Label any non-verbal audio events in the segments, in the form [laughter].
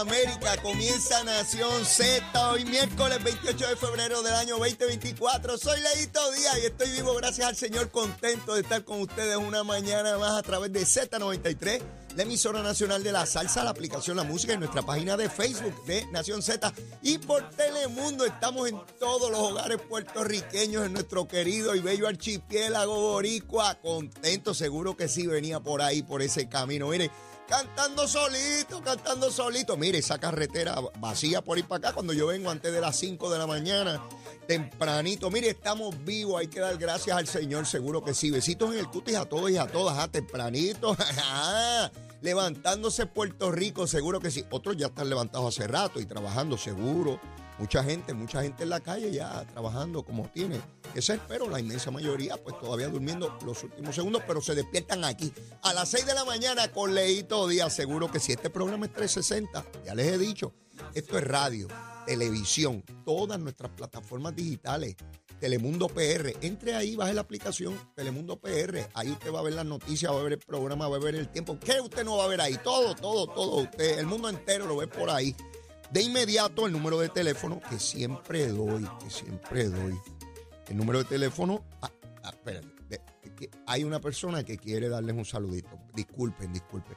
América. Comienza Nación Z hoy miércoles 28 de febrero del año 2024. Soy Leito Díaz y estoy vivo gracias al Señor, contento de estar con ustedes una mañana más a través de Z93, la emisora nacional de la salsa, la aplicación La Música y nuestra página de Facebook de Nación Z. Y por Telemundo estamos en todos los hogares puertorriqueños en nuestro querido y bello archipiélago boricua. Contento, seguro que sí venía por ahí, por ese camino. Mire, cantando solito, cantando solito. Mire, esa carretera vacía por ir para acá cuando yo vengo antes de las 5 de la mañana, tempranito. Mire, estamos vivos, hay que dar gracias al Señor, seguro que sí. Besitos en el cutis a todos y a todas, ah, tempranito. [laughs] Levantándose Puerto Rico, seguro que sí. Otros ya están levantados hace rato y trabajando, seguro. Mucha gente, mucha gente en la calle ya trabajando como tiene que ser, pero la inmensa mayoría pues todavía durmiendo los últimos segundos, pero se despiertan aquí a las 6 de la mañana con Leito Díaz. Seguro que si este programa es 360, ya les he dicho, esto es radio, televisión, todas nuestras plataformas digitales. Telemundo PR, entre ahí, baje la aplicación Telemundo PR, ahí usted va a ver las noticias, va a ver el programa, va a ver el tiempo. ¿Qué usted no va a ver ahí? Todo, todo, todo. Usted, el mundo entero lo ve por ahí. De inmediato el número de teléfono que siempre doy, que siempre doy. El número de teléfono. Ah, ah, espérate, hay una persona que quiere darles un saludito. Disculpen, disculpen.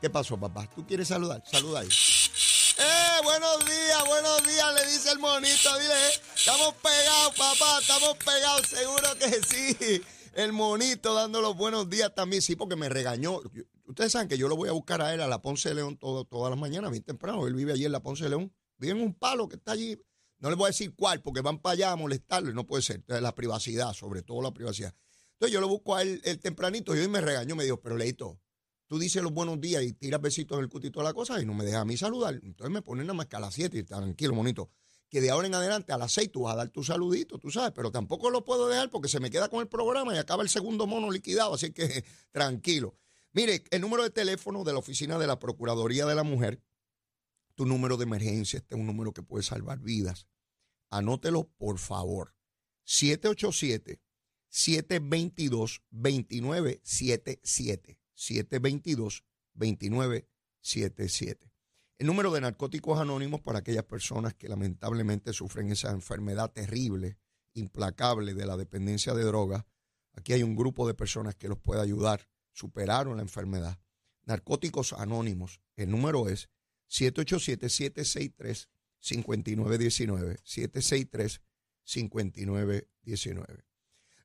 ¿Qué pasó, papá? ¿Tú quieres saludar? Saluda ahí. ¡Eh! Buenos días, buenos días, le dice el monito. Dile, estamos pegados, papá, estamos pegados, seguro que sí. El monito dando los buenos días también, sí, porque me regañó. Ustedes saben que yo lo voy a buscar a él a la Ponce de León todo, todas las mañanas, bien temprano. Él vive allí en la Ponce de León. Vive en un palo que está allí. No les voy a decir cuál, porque van para allá a molestarlo y no puede ser. Entonces, la privacidad, sobre todo la privacidad. Entonces yo lo busco a él el tempranito y hoy me regañó, me dijo, pero Leito, tú dices los buenos días y tiras besitos en el cutito de la cosa y no me dejas a mí saludar. Entonces me ponen nada más que a las 7 y tranquilo, monito. Que de ahora en adelante a las 6 tú vas a dar tu saludito, tú sabes, pero tampoco lo puedo dejar porque se me queda con el programa y acaba el segundo mono liquidado, así que [laughs] tranquilo. Mire, el número de teléfono de la oficina de la Procuraduría de la Mujer, tu número de emergencia, este es un número que puede salvar vidas. Anótelo, por favor. 787-722-2977. 722-2977. El número de narcóticos anónimos para aquellas personas que lamentablemente sufren esa enfermedad terrible, implacable de la dependencia de drogas. Aquí hay un grupo de personas que los puede ayudar superaron la enfermedad. Narcóticos Anónimos, el número es 787-763-5919. 763-5919.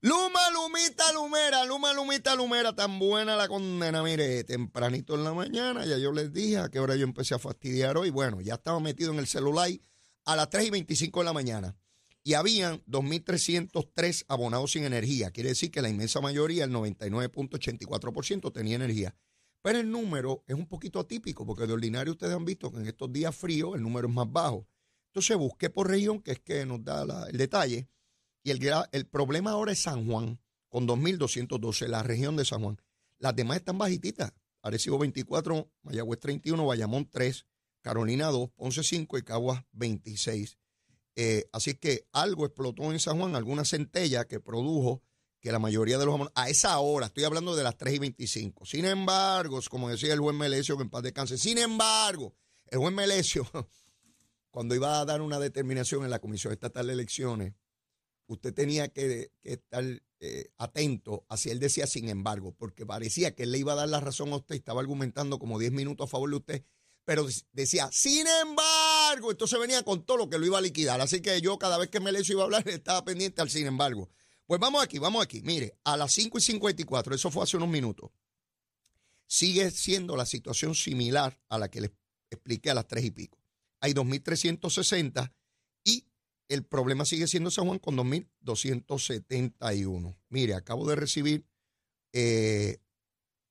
Luma, Lumita, Lumera, Luma, Lumita, Lumera, tan buena la condena. Mire, tempranito en la mañana, ya yo les dije a qué hora yo empecé a fastidiar hoy. Bueno, ya estaba metido en el celular a las 3 y 25 de la mañana y habían 2.303 abonados sin energía. Quiere decir que la inmensa mayoría, el 99.84%, tenía energía. Pero el número es un poquito atípico, porque de ordinario ustedes han visto que en estos días fríos el número es más bajo. Entonces busqué por región, que es que nos da el detalle, y el, el problema ahora es San Juan, con 2.212, la región de San Juan. Las demás están bajititas. Arecibo 24, Mayagüez 31, Bayamón 3, Carolina 2, Ponce 5 y Caguas 26. Eh, así que algo explotó en San Juan, alguna centella que produjo que la mayoría de los a esa hora, estoy hablando de las 3 y 25. Sin embargo, como decía el buen Melesio, que en paz descanse, sin embargo, el buen Melesio, [laughs] cuando iba a dar una determinación en la Comisión Estatal de Elecciones, usted tenía que, estar eh, atento si él decía sin embargo, porque parecía que él le iba a dar la razón a usted, estaba argumentando como 10 minutos a favor de usted, pero decía, sin embargo, entonces venía con todo lo que lo iba a liquidar. Así que yo cada vez que me le iba a hablar [laughs] estaba pendiente al sin embargo. Pues vamos aquí, vamos aquí. Mire, a las 5 y 54, eso fue hace unos minutos, sigue siendo la situación similar a la que les expliqué a las 3 y pico. Hay 2.360 y el problema sigue siendo San Juan con 2.271. Mire, acabo de recibir, eh,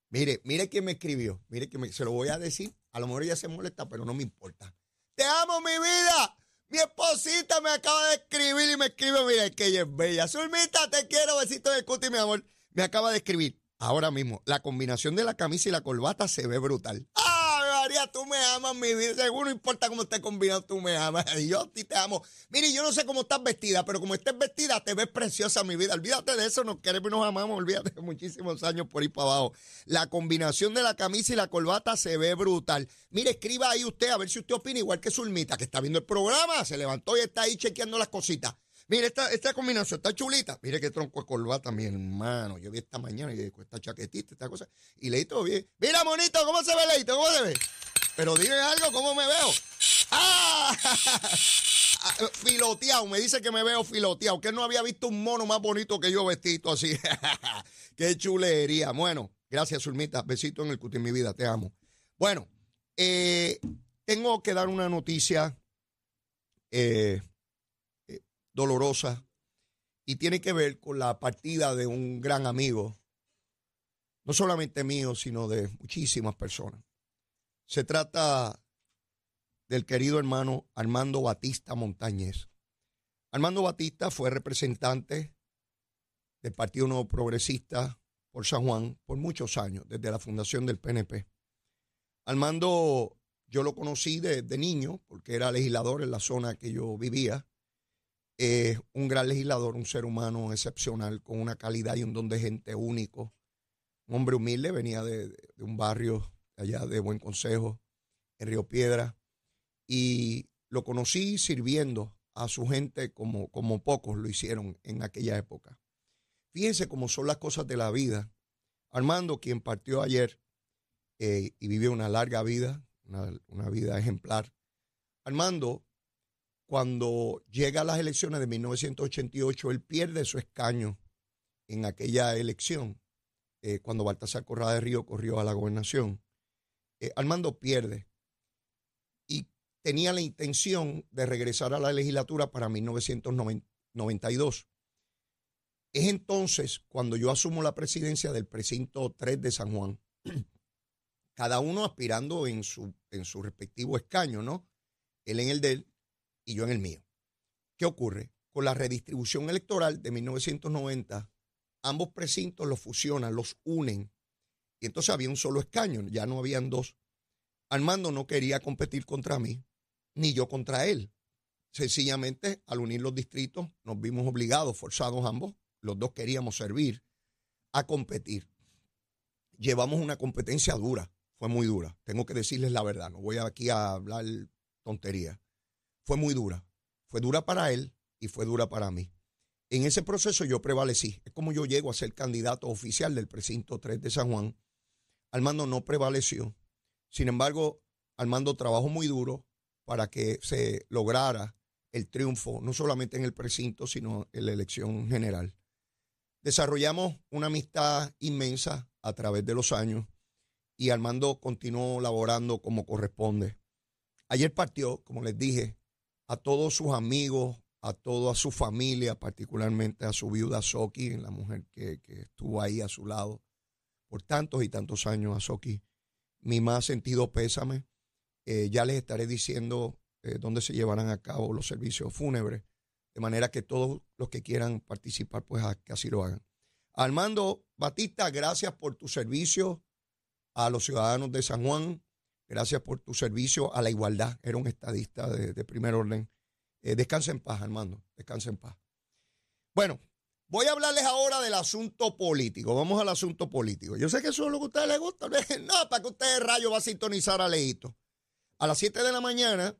mire, mire quién me escribió, mire que me, se lo voy a decir a lo mejor ella se molesta, pero no me importa. Te amo, mi vida. Mi esposita me acaba de escribir y me escribe, mira, que ella es bella. Zulmita, te quiero, besito de cuti, mi amor. Me acaba de escribir ahora mismo. La combinación de la camisa y la corbata se ve brutal. ¡Ah, María, tú me amas, mi vida. Seguro no importa cómo estés combinado, tú me amas. [laughs] Yo a ti te amo. Mire, yo no sé cómo estás vestida, pero como estés vestida, te ves preciosa, mi vida. Olvídate de eso, nos queremos y nos amamos. Olvídate de muchísimos años por ir para abajo. La combinación de la camisa y la corbata se ve brutal. Mire, escriba ahí usted a ver si usted opina igual que Zulmita, que está viendo el programa, se levantó y está ahí chequeando las cositas. Mire, esta, esta combinación está chulita. Mire qué tronco de corbata, mi hermano. Yo vi esta mañana y con esta chaquetita, esta cosa. Y leí todo bien. Mira, monito, ¿cómo se ve, Leito? ¿Cómo se ve? Pero dime algo, ¿cómo me veo? ¡Ah! [laughs] Filoteado, me dice que me veo filoteado, que no había visto un mono más bonito que yo vestido así. [laughs] Qué chulería. Bueno, gracias, Zulmita. Besito en el cuti, mi vida, te amo. Bueno, eh, tengo que dar una noticia. Eh, dolorosa y tiene que ver con la partida de un gran amigo, no solamente mío, sino de muchísimas personas. Se trata del querido hermano Armando Batista Montañez. Armando Batista fue representante del Partido Nuevo Progresista por San Juan por muchos años, desde la fundación del PNP. Armando yo lo conocí de, de niño porque era legislador en la zona que yo vivía es un gran legislador, un ser humano excepcional, con una calidad y un don de gente único. Un hombre humilde, venía de, un barrio allá de Buen Consejo, en Río Piedra, y lo conocí sirviendo a su gente como, como pocos lo hicieron en aquella época. Fíjense cómo son las cosas de la vida. Armando, quien partió ayer eh, y vivió una larga vida, una, una vida ejemplar. Armando cuando llega a las elecciones de 1988, él pierde su escaño en aquella elección, eh, cuando Baltasar Corrada de Río corrió a la gobernación. Eh, Armando pierde y tenía la intención de regresar a la legislatura para 1992. Es entonces cuando yo asumo la presidencia del precinto 3 de San Juan, [clears throat] cada uno aspirando en su, en su respectivo escaño, ¿no? Él en el de él y yo en el mío. ¿Qué ocurre? Con la redistribución electoral de 1990, ambos precintos los fusionan, los unen. Y entonces había un solo escaño, ya no habían dos. Armando no quería competir contra mí, ni yo contra él. Sencillamente, al unir los distritos, nos vimos obligados, forzados ambos, los dos queríamos servir, a competir. Llevamos una competencia dura, fue muy dura. Tengo que decirles la verdad, no voy aquí a hablar tontería fue muy dura. Fue dura para él y fue dura para mí. En ese proceso yo prevalecí. Es como yo llego a ser candidato oficial del precinto 3 de San Juan. Armando no prevaleció. Sin embargo, Armando trabajó muy duro para que se lograra el triunfo, no solamente en el precinto, sino en la elección general. Desarrollamos una amistad inmensa a través de los años y Armando continuó laborando como corresponde. Ayer partió, como les dije, a todos sus amigos, a toda su familia, particularmente a su viuda Soki, la mujer que, estuvo ahí a su lado por tantos y tantos años a Soki. Mi más sentido pésame. Eh, ya les estaré diciendo eh, dónde se llevarán a cabo los servicios fúnebres, de manera que todos los que quieran participar, pues que así lo hagan. Armando Batista, gracias por tu servicio a los ciudadanos de San Juan. Gracias por tu servicio a la igualdad. Era un estadista de, primer orden. Eh, descansa en paz, Armando. Descansa en paz. Bueno, voy a hablarles ahora del asunto político. Vamos al asunto político. Yo sé que eso es lo que a ustedes les gusta. No, [laughs] para que ustedes rayo va a sintonizar a Leito. A las 7 de la mañana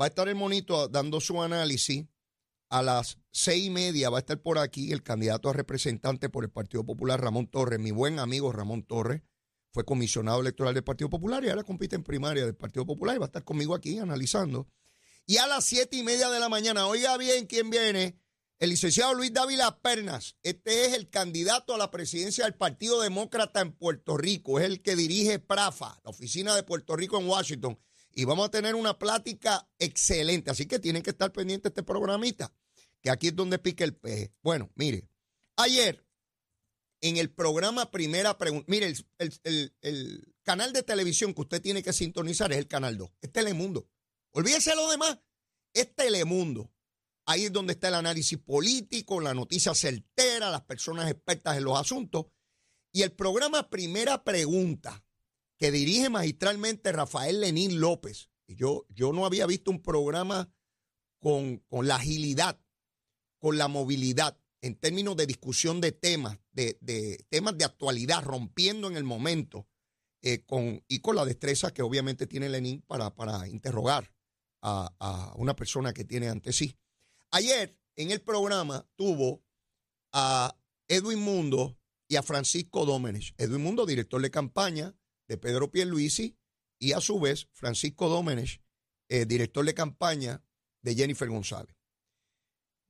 va a estar el monito dando su análisis. A las seis y media va a estar por aquí el candidato a representante por el Partido Popular, Ramón Torres, mi buen amigo Ramón Torres fue comisionado electoral del Partido Popular y ahora compite en primaria del Partido Popular y va a estar conmigo aquí analizando. Y a las siete y media de la mañana, oiga bien quién viene, el licenciado Luis Dávila Pernas. Este es el candidato a la presidencia del Partido Demócrata en Puerto Rico, es el que dirige PRAFA, la oficina de Puerto Rico en Washington. Y vamos a tener una plática excelente, así que tienen que estar pendientes de este programita, que aquí es donde pique el peje. Bueno, mire, ayer en el programa Primera Pregunta. Mire, el, canal de televisión que usted tiene que sintonizar es el canal 2, es Telemundo. Olvídese lo demás, es Telemundo. Ahí es donde está el análisis político, la noticia certera, las personas expertas en los asuntos. Y el programa Primera Pregunta que dirige magistralmente Rafael Lenín López. Yo, yo no había visto un programa con, con la agilidad, con la movilidad, en términos de discusión de temas, de, de temas de actualidad, rompiendo en el momento, eh, con, y con la destreza que obviamente tiene Lenín para, para interrogar a, a una persona que tiene ante sí. Ayer en el programa tuvo a Edwin Mundo y a Francisco Dómenes. Edwin Mundo, director de campaña de Pedro Pierluisi, y a su vez Francisco Dómenes, eh, director de campaña de Jennifer González.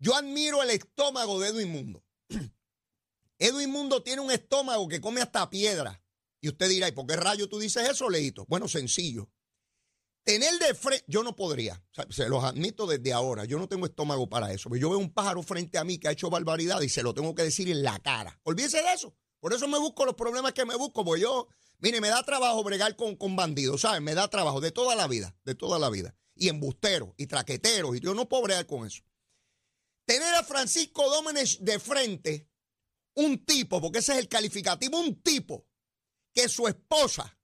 Yo admiro el estómago de Edwin Mundo. [clears throat] Edwin Mundo tiene un estómago que come hasta piedra. Y usted dirá, ¿y por qué rayo tú dices eso, Leito? Bueno, sencillo. Tener de frente, yo no podría, se los admito desde ahora, yo no tengo estómago para eso. Yo veo un pájaro frente a mí que ha hecho barbaridad y se lo tengo que decir en la cara. Olvídese de eso. Por eso me busco los problemas que me busco, porque yo, mire, me da trabajo bregar con, con bandidos, ¿sabes? Me da trabajo de toda la vida, de toda la vida. Y embusteros, y traqueteros, y yo no puedo bregar con eso. Tener a Francisco Dómenes de frente, un tipo, porque ese es el calificativo, un tipo que su esposa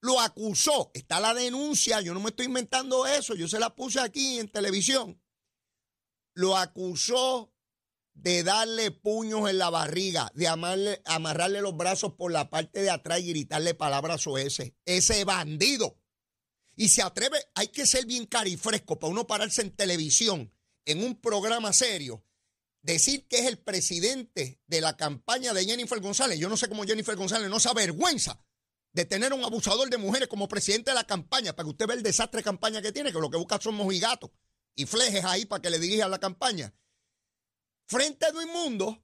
lo acusó. Está la denuncia, yo no me estoy inventando eso, yo se la puse aquí en televisión. Lo acusó de darle puños en la barriga, de amarrarle los brazos por la parte de atrás y gritarle palabras o ese. Ese bandido. Y se atreve, hay que ser bien carifresco para uno pararse en televisión, en un programa serio, decir que es el presidente de la campaña de Jennifer González. Yo no sé cómo Jennifer González no se avergüenza de tener un abusador de mujeres como presidente de la campaña, para que usted vea el desastre de campaña que tiene, que lo que busca son mojigatos y flejes ahí para que le dirija la campaña. Frente a Edwin Mundo,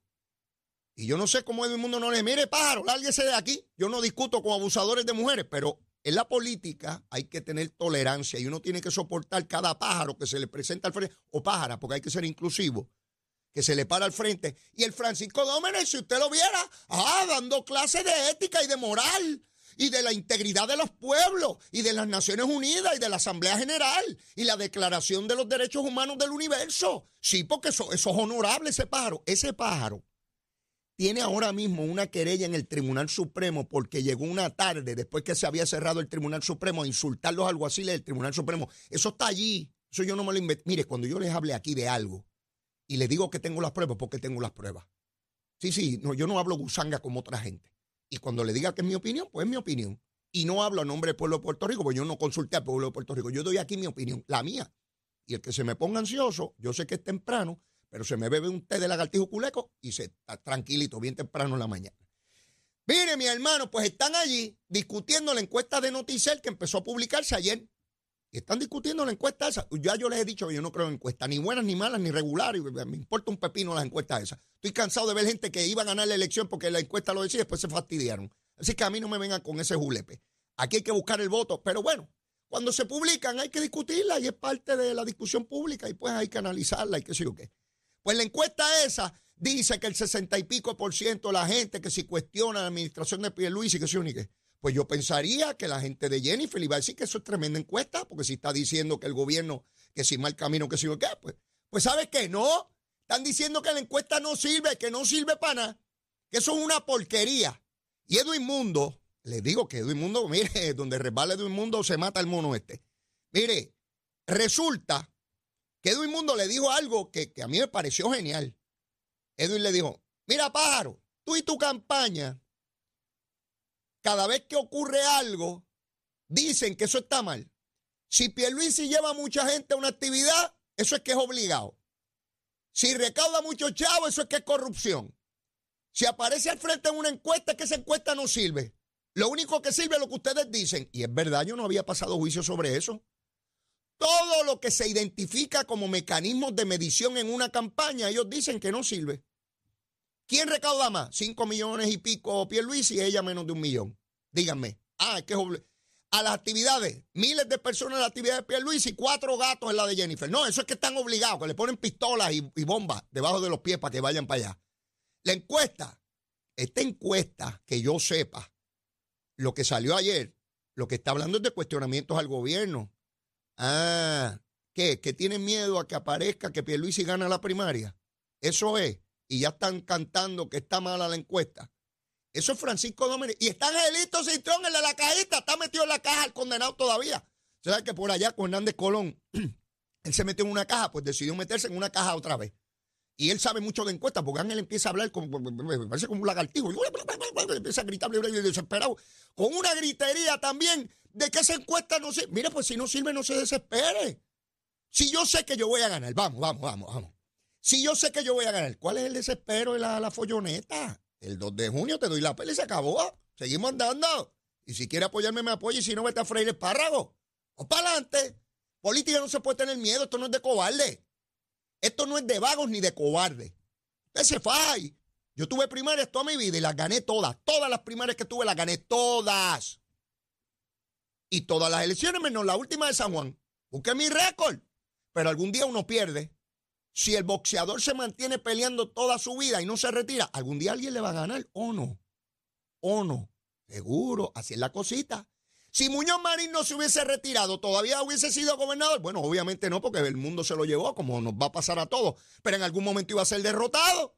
y yo no sé cómo Edwin Mundo no le mire, pájaro, lárguese de aquí. Yo no discuto con abusadores de mujeres, pero en la política hay que tener tolerancia y uno tiene que soportar cada pájaro que se le presenta al frente, o pájara, porque hay que ser inclusivo, que se le para al frente. Y el Francisco Dómenes, si usted lo viera, ah, dando clases de ética y de moral y de la integridad de los pueblos y de las Naciones Unidas y de la Asamblea General y la Declaración de los Derechos Humanos del Universo. Sí, porque eso, es honorable ese pájaro. Ese pájaro tiene ahora mismo una querella en el Tribunal Supremo porque llegó una tarde después que se había cerrado el Tribunal Supremo a insultar los alguaciles del Tribunal Supremo. Eso está allí. Eso yo no me lo inventé. Mire, cuando yo les hable aquí de algo y les digo que tengo las pruebas, porque tengo las pruebas. Sí, sí, no, yo no hablo gusanga como otra gente. Y cuando le diga que es mi opinión, pues es mi opinión. Y no hablo a nombre del pueblo de Puerto Rico, porque yo no consulté al pueblo de Puerto Rico. Yo doy aquí mi opinión, la mía. Y el que se me ponga ansioso, yo sé que es temprano, pero se me bebe un té de lagartijo culeco y se está tranquilito, bien temprano en la mañana. Mire, mi hermano, pues están allí discutiendo la encuesta de Noticel que empezó a publicarse ayer. Y están discutiendo la encuesta esa. Ya yo les he dicho yo no creo en encuestas, ni buenas, ni malas, ni regulares. Me importa un pepino las encuestas esas. Estoy cansado de ver gente que iba a ganar la elección porque la encuesta lo decía y después se fastidiaron. Así que a mí no me vengan con ese julepe. Aquí hay que buscar el voto. Pero bueno, cuando se publican hay que discutirla y es parte de la discusión pública y pues hay que analizarla y qué sé yo qué. Pues la encuesta esa dice que el sesenta y pico por ciento de la gente que si cuestiona la administración de Pierluisi yo ni qué pues yo pensaría que la gente de Jennifer iba a decir que eso es tremenda encuesta, porque si está diciendo que el gobierno, que si mal camino, que si qué, pues, pues ¿sabes qué? No, están diciendo que la encuesta no sirve, que no sirve para nada, que eso es una porquería. Y Edwin Mundo, les digo que Edwin Mundo, [laughs] mire, donde resbala Edwin Mundo se mata el mono este. Mire, resulta que Edwin Mundo le dijo algo que, a mí me pareció genial. Edwin le dijo, mira pájaro, tú y tu campaña cada vez que ocurre algo, dicen que eso está mal. Si Pierluisi lleva mucha gente a una actividad, eso es que es obligado. Si recauda mucho chavo, eso es que es corrupción. Si aparece al frente en una encuesta, es que esa encuesta no sirve. Lo único que sirve es lo que ustedes dicen. Y es verdad, yo no había pasado juicio sobre eso. Todo lo que se identifica como mecanismos de medición en una campaña, ellos dicen que no sirve. ¿Quién recauda más? Cinco millones y pico Pierluisi y ella menos de un millón. Díganme. Ah, es que a las actividades, miles de personas en la actividad de Pierluisi y cuatro gatos en la de Jennifer. No, eso es que están obligados, que le ponen pistolas y, y bombas debajo de los pies para que vayan para allá. La encuesta, esta encuesta, que yo sepa, lo que salió ayer, lo que está hablando es de cuestionamientos al gobierno. Ah, ¿qué? ¿Que tienen miedo a que aparezca que Pierluisi gana la primaria? Eso es y ya están cantando que está mala la encuesta. Eso es Francisco Domenech. Y está Angelito Cintrón, el de la cajita, está metido en la caja, el condenado todavía. ¿Sabes que por allá con Hernández Colón, [clears throat] él se metió en una caja, pues decidió meterse en una caja otra vez. Y él sabe mucho de encuestas, porque Ángel empieza a hablar como, parece como un lagartijo. [laughs] empieza a gritar desesperado. Con una gritería también de que esa encuesta no sirve. Mire, pues si no sirve, no se desespere. Si yo sé que yo voy a ganar, vamos, vamos, vamos, vamos. Si yo sé que yo voy a ganar, ¿cuál es el desespero de la, la folloneta? El 2 de junio te doy la peli y se acabó. Seguimos andando. Y si quiere apoyarme, me apoya. Y si no, vete a freír el espárrago. O para adelante. Política no se puede tener miedo. Esto no es de cobarde. Esto no es de vagos ni de cobarde. Usted se fai. Yo tuve primarias toda mi vida y las gané todas. Todas las primarias que tuve las gané todas. Y todas las elecciones menos la última de San Juan. Busqué mi récord. Pero algún día uno pierde. Si el boxeador se mantiene peleando toda su vida y no se retira, algún día alguien le va a ganar o no. O no. Seguro, así es la cosita. Si Muñoz Marín no se hubiese retirado, ¿todavía hubiese sido gobernador? Bueno, obviamente no, porque el mundo se lo llevó, como nos va a pasar a todos. Pero en algún momento iba a ser derrotado.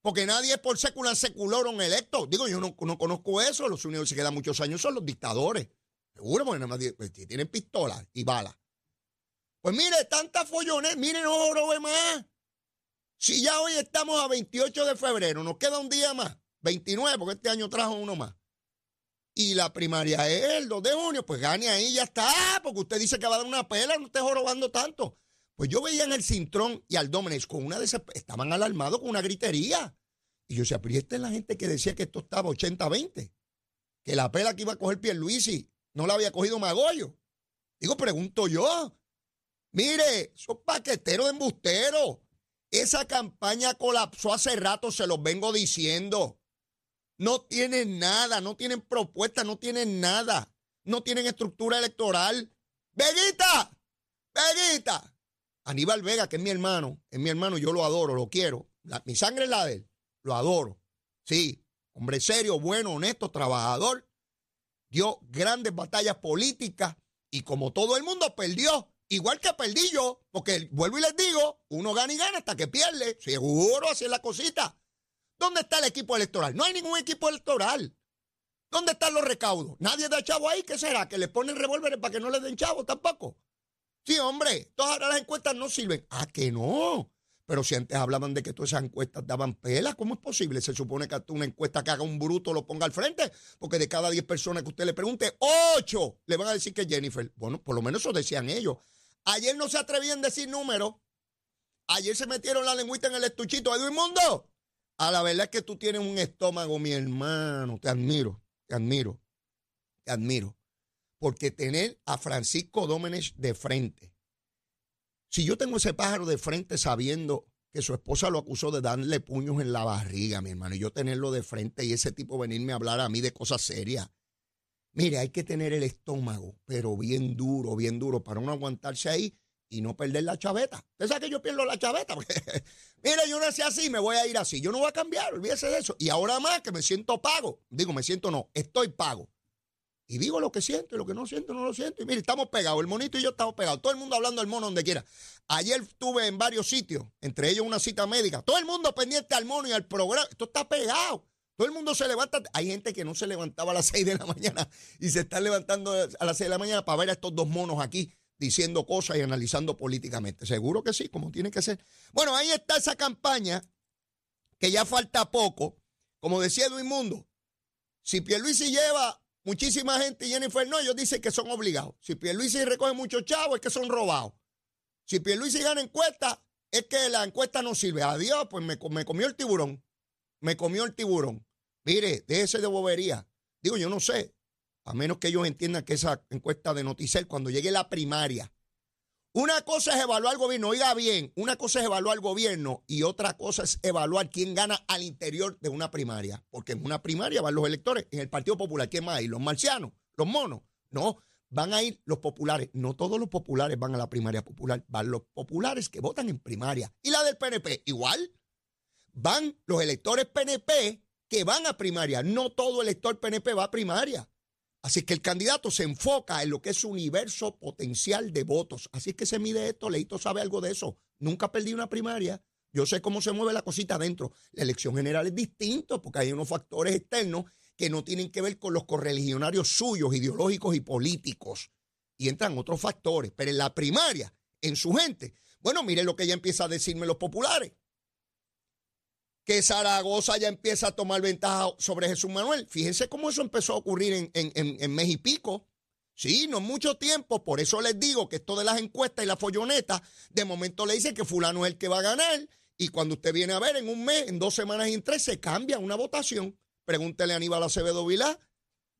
Porque nadie es por secular seculorum electo. Digo, yo no, conozco eso. Los que se quedan muchos años son los dictadores. Seguro, porque nada más pues, tienen pistolas y balas. Pues mire, tantas follones, mire, no robe más. Si ya hoy estamos a 28 de febrero, nos queda un día más, 29, porque este año trajo uno más y la primaria es el 2 de junio, pues gane ahí ya está, porque usted dice que va a dar una pela, no esté jorobando tanto. Pues yo veía en el Cintrón y al con una estaban alarmados con una gritería. Y yo esta es la gente que decía que esto estaba 80-20, que la pela que iba a coger Pierluisi no la había cogido Magollo. Digo, pregunto yo, mire, son paqueteros de embusteros. Esa campaña colapsó hace rato, se los vengo diciendo. No tienen nada, no tienen propuesta, no tienen nada. No tienen estructura electoral. ¡Veguita! ¡Veguita! Aníbal Vega, que es mi hermano, es mi hermano, yo lo adoro, lo quiero. mi sangre es la de él, lo adoro. Sí, hombre serio, bueno, honesto, trabajador. Dio grandes batallas políticas y como todo el mundo perdió, igual que perdí yo, porque vuelvo y les digo, uno gana y gana hasta que pierde. Seguro, así es la cosita. ¿Dónde está el equipo electoral? No hay ningún equipo electoral. ¿Dónde están los recaudos? Nadie da chavo ahí. ¿Qué será? ¿Que le ponen revólveres para que no le den chavo tampoco? Sí, hombre, todas las encuestas no sirven. ¿A que no? Pero si antes hablaban de que todas esas encuestas daban pelas, ¿cómo es posible? Se supone que una encuesta que haga un bruto lo ponga al frente, porque de cada 10 personas que usted le pregunte, 8 le van a decir que Jennifer. Bueno, por lo menos eso decían ellos. Ayer no se atrevían a decir números. Ayer se metieron la lengüita en el estuchito. Edwin Mundo, a la verdad es que tú tienes un estómago, mi hermano. Te admiro, te admiro, te admiro. Porque tener a Francisco Dómenes de frente. Si yo tengo ese pájaro de frente sabiendo que su esposa lo acusó de darle puños en la barriga, mi hermano, y yo tenerlo de frente y ese tipo venirme a hablar a mí de cosas serias. Mire, hay que tener el estómago, pero bien duro, bien duro, para no aguantarse ahí y no perder la chaveta. ¿Usted sabe que yo pierdo la chaveta? [laughs] mire, yo nací así, me voy a ir así. Yo no voy a cambiar, olvídese de eso. Y ahora más que me siento pago. Digo, me siento no, estoy pago. Y digo lo que siento y lo que no siento, no lo siento. Y mire, estamos pegados. El monito y yo estamos pegados. Todo el mundo hablando del mono donde quiera. Ayer estuve en varios sitios, entre ellos una cita médica. Todo el mundo pendiente al mono y al programa. Esto está pegado. Todo el mundo se levanta. Hay gente que no se levantaba a las [laughs] 6 de la mañana y se está levantando a las 6 de la mañana para ver a estos dos monos aquí diciendo cosas y analizando políticamente. Seguro que sí, como tiene que ser. Bueno, ahí está esa campaña que ya falta poco. Como decía Edwin Mundo, si Pierluisi lleva muchísima gente Jennifer no, ellos dicen que son obligados. Si Pierluisi recoge muchos chavos, es que son robados. Si Pierluisi gana encuesta, es que la encuesta no sirve. Adiós, pues me, me comió el tiburón. Me comió el tiburón. Mire, déjese de bobería. Digo, yo no sé a menos que ellos entiendan que esa encuesta de Noticel, cuando llegue la primaria, una cosa es evaluar al gobierno, oiga bien, una cosa es evaluar al gobierno y otra cosa es evaluar quién gana al interior de una primaria. Porque en una primaria van los electores, en el Partido Popular, ¿quién más hay? Los marcianos, los monos. No, van a ir los populares. No todos los populares van a la primaria popular, van los populares que votan en primaria. Y la del PNP, igual. Van los electores PNP que van a primaria. No todo elector PNP va a primaria. Así que el candidato se enfoca en lo que es su universo potencial de votos. Así es que se mide esto. Leito sabe algo de eso. Nunca perdí una primaria. Yo sé cómo se mueve la cosita adentro. La elección general es distinto porque hay unos factores externos que no tienen que ver con los correligionarios suyos, ideológicos y políticos. Y entran otros factores. Pero en la primaria, en su gente, bueno, mire lo que ya empieza a decirme los populares. Que Zaragoza ya empieza a tomar ventaja sobre Jesús Manuel. Fíjense cómo eso empezó a ocurrir en, en, en, mes y pico. Sí, no mucho tiempo, por eso les digo que esto de las encuestas y la folloneta, de momento le dicen que fulano es el que va a ganar, y cuando usted viene a ver en un mes, en dos semanas y en tres, se cambia una votación. Pregúntele a Aníbal Acevedo Vilá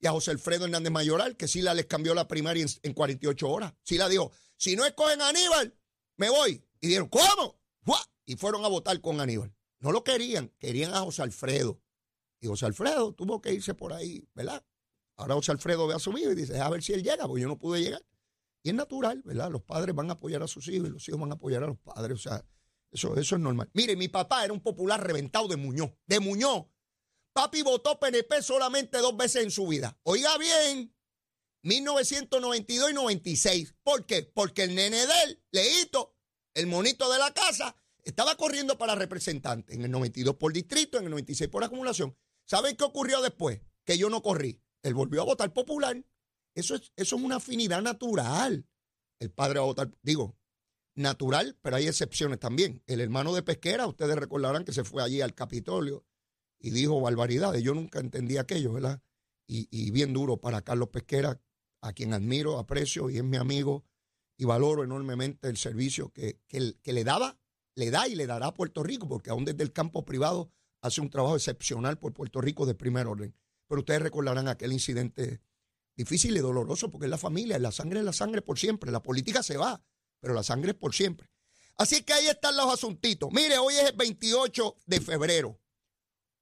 y a José Alfredo Hernández Mayoral, que sí la les cambió la primaria en, 48 horas. Sí la dijo, si no escogen a Aníbal, me voy. Y dijeron, ¿cómo? Y fueron a votar con Aníbal. No lo querían, querían a José Alfredo. Y José Alfredo tuvo que irse por ahí, ¿verdad? Ahora José Alfredo ve a su hijo y dice, a ver si él llega, porque yo no pude llegar. Y es natural, ¿verdad? Los padres van a apoyar a sus hijos y los hijos van a apoyar a los padres. O sea, eso, eso es normal. Mire, mi papá era un popular reventado de Muñoz. De Muñoz. Papi votó PNP solamente dos veces en su vida. Oiga bien, 1992 y 96. ¿Por qué? Porque el nene de él, Leito, el monito de la casa, estaba corriendo para representante. En el 92 por distrito, en el 96 por acumulación. ¿Saben qué ocurrió después? Que yo no corrí. Él volvió a votar popular. Eso es, eso es una afinidad natural. El padre va a votar, digo, natural, pero hay excepciones también. El hermano de Pesquera, ustedes recordarán que se fue allí al Capitolio y dijo barbaridades. Yo nunca entendí aquello, ¿verdad? Y, bien duro para Carlos Pesquera, a quien admiro, aprecio y es mi amigo y valoro enormemente el servicio que, que, le daba, le da y le dará a Puerto Rico, porque aún desde el campo privado hace un trabajo excepcional por Puerto Rico de primer orden. Pero ustedes recordarán aquel incidente difícil y doloroso, porque es la familia, la sangre es la sangre por siempre, la política se va, pero la sangre es por siempre. Así que ahí están los asuntitos. Mire, hoy es el 28 de febrero.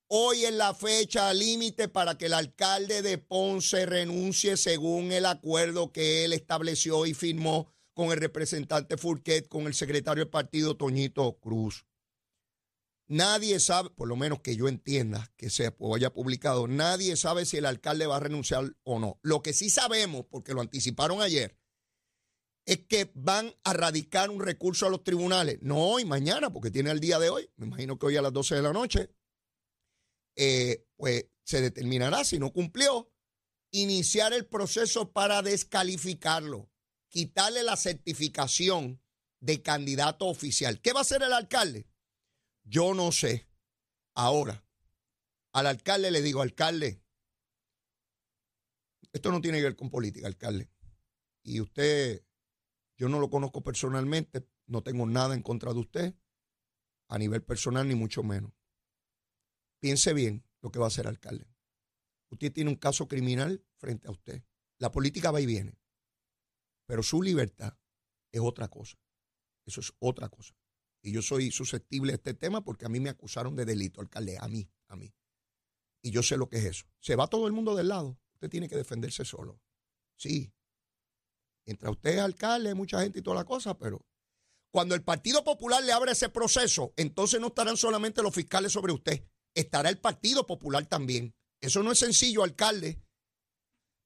Hoy es la fecha límite para que el alcalde de Ponce renuncie según el acuerdo que él estableció y firmó con el representante Furquet, con el secretario del partido Toñito Cruz. Nadie sabe, por lo menos que yo entienda, que se haya publicado, nadie sabe si el alcalde va a renunciar o no. Lo que sí sabemos, porque lo anticiparon ayer, es que van a radicar un recurso a los tribunales, no hoy, mañana, porque tiene el día de hoy, me imagino que hoy a las 12 de la noche, eh, pues se determinará si no cumplió, iniciar el proceso para descalificarlo, quitarle la certificación de candidato oficial. ¿Qué va a hacer el alcalde? Yo no sé. Ahora, al alcalde le digo, alcalde, esto no tiene que ver con política, alcalde. Y usted yo no lo conozco personalmente, no tengo nada en contra de usted, a nivel personal ni mucho menos. Piense bien lo que va a hacer alcalde. Usted tiene un caso criminal frente a usted. La política va y viene, pero su libertad es otra cosa. Eso es otra cosa. Y yo soy susceptible a este tema porque a mí me acusaron de delito, alcalde, a mí, a mí. Y yo sé lo que es eso. Se va todo el mundo del lado. Usted tiene que defenderse solo. Sí, Mientras usted es alcalde, mucha gente y toda la cosa, pero cuando el Partido Popular le abre ese proceso, entonces no estarán solamente los fiscales sobre usted, estará el Partido Popular también. Eso no es sencillo, alcalde.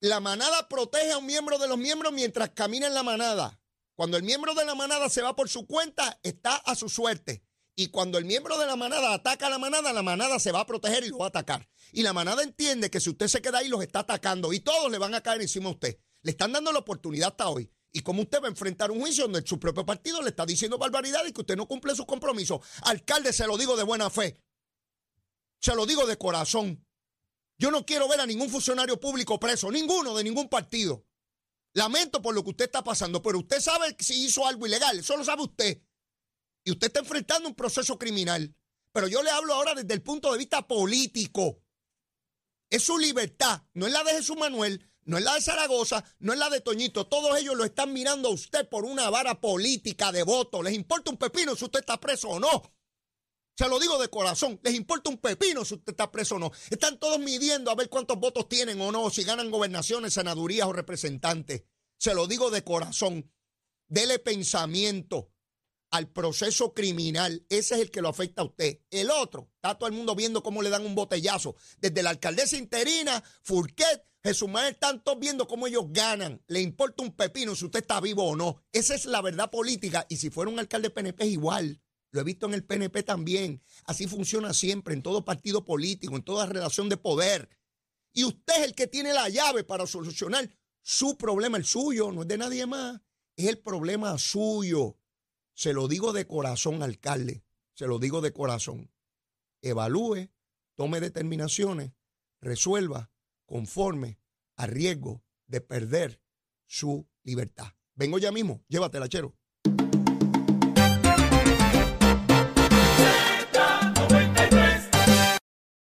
La manada protege a un miembro de los miembros mientras camina en la manada. Cuando el miembro de la manada se va por su cuenta, está a su suerte. Y cuando el miembro de la manada ataca a la manada, la manada se va a proteger y lo va a atacar. Y la manada entiende que si usted se queda ahí, los está atacando y todos le van a caer encima a usted. Le están dando la oportunidad hasta hoy. ¿Y cómo usted va a enfrentar un juicio donde su propio partido le está diciendo barbaridades y que usted no cumple sus compromisos? Alcalde, se lo digo de buena fe. Se lo digo de corazón. Yo no quiero ver a ningún funcionario público preso, ninguno de ningún partido. Lamento por lo que usted está pasando, pero usted sabe si hizo algo ilegal, eso lo sabe usted. Y usted está enfrentando un proceso criminal. Pero yo le hablo ahora desde el punto de vista político. Es su libertad, no es la de Jesús Manuel, no es la de Zaragoza, no es la de Toñito. Todos ellos lo están mirando a usted por una vara política de voto. ¿Les importa un pepino si usted está preso o no? Se lo digo de corazón. ¿Les importa un pepino si usted está preso o no? Están todos midiendo a ver cuántos votos tienen o no, si ganan gobernaciones, senadurías o representantes. Se lo digo de corazón. Dele pensamiento al proceso criminal. Ese es el que lo afecta a usted. El otro, está todo el mundo viendo cómo le dan un botellazo. Desde la alcaldesa interina, Furquet, Jesús Manuel están todos viendo cómo ellos ganan. Le importa un pepino si usted está vivo o no. Esa es la verdad política. Y si fuera un alcalde PNP es igual. Lo he visto en el PNP también. Así funciona siempre, en todo partido político, en toda relación de poder. Y usted es el que tiene la llave para solucionar su problema, el suyo, no es de nadie más. Es el problema suyo. Se lo digo de corazón, alcalde. Se lo digo de corazón. Evalúe, tome determinaciones, resuelva conforme a riesgo de perder su libertad. Vengo ya mismo, llévatela, chero.